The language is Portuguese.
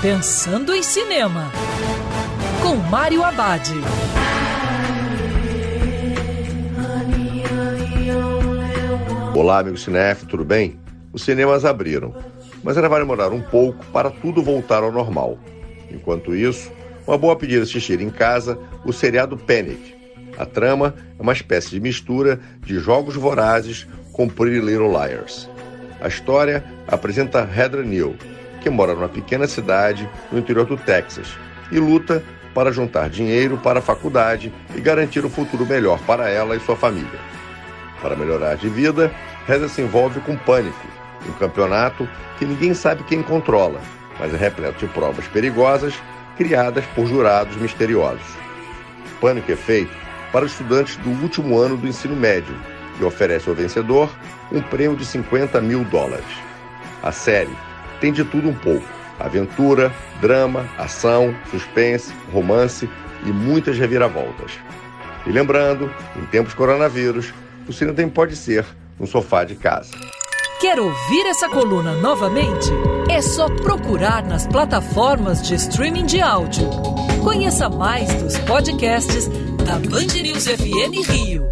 Pensando em Cinema, com Mário Abad. Olá, amigo cinef, tudo bem? Os cinemas abriram, mas ainda vai demorar um pouco para tudo voltar ao normal. Enquanto isso, uma boa pedida assistir em casa o seriado Panic. A trama é uma espécie de mistura de Jogos Vorazes com Pretty Little Liars. A história apresenta Heather Neal, que mora numa pequena cidade no interior do Texas e luta para juntar dinheiro para a faculdade e garantir um futuro melhor para ela e sua família. Para melhorar de vida, Heather se envolve com Pânico, um campeonato que ninguém sabe quem controla, mas é repleto de provas perigosas criadas por jurados misteriosos. Pânico é feito para estudantes do último ano do ensino médio e oferece ao vencedor um prêmio de 50 mil dólares. A série tem de tudo um pouco: aventura, drama, ação, suspense, romance e muitas reviravoltas. E lembrando, em tempos coronavírus, o cinema pode ser no sofá de casa. Quer ouvir essa coluna novamente? É só procurar nas plataformas de streaming de áudio. Conheça mais dos podcasts da Band News FM Rio.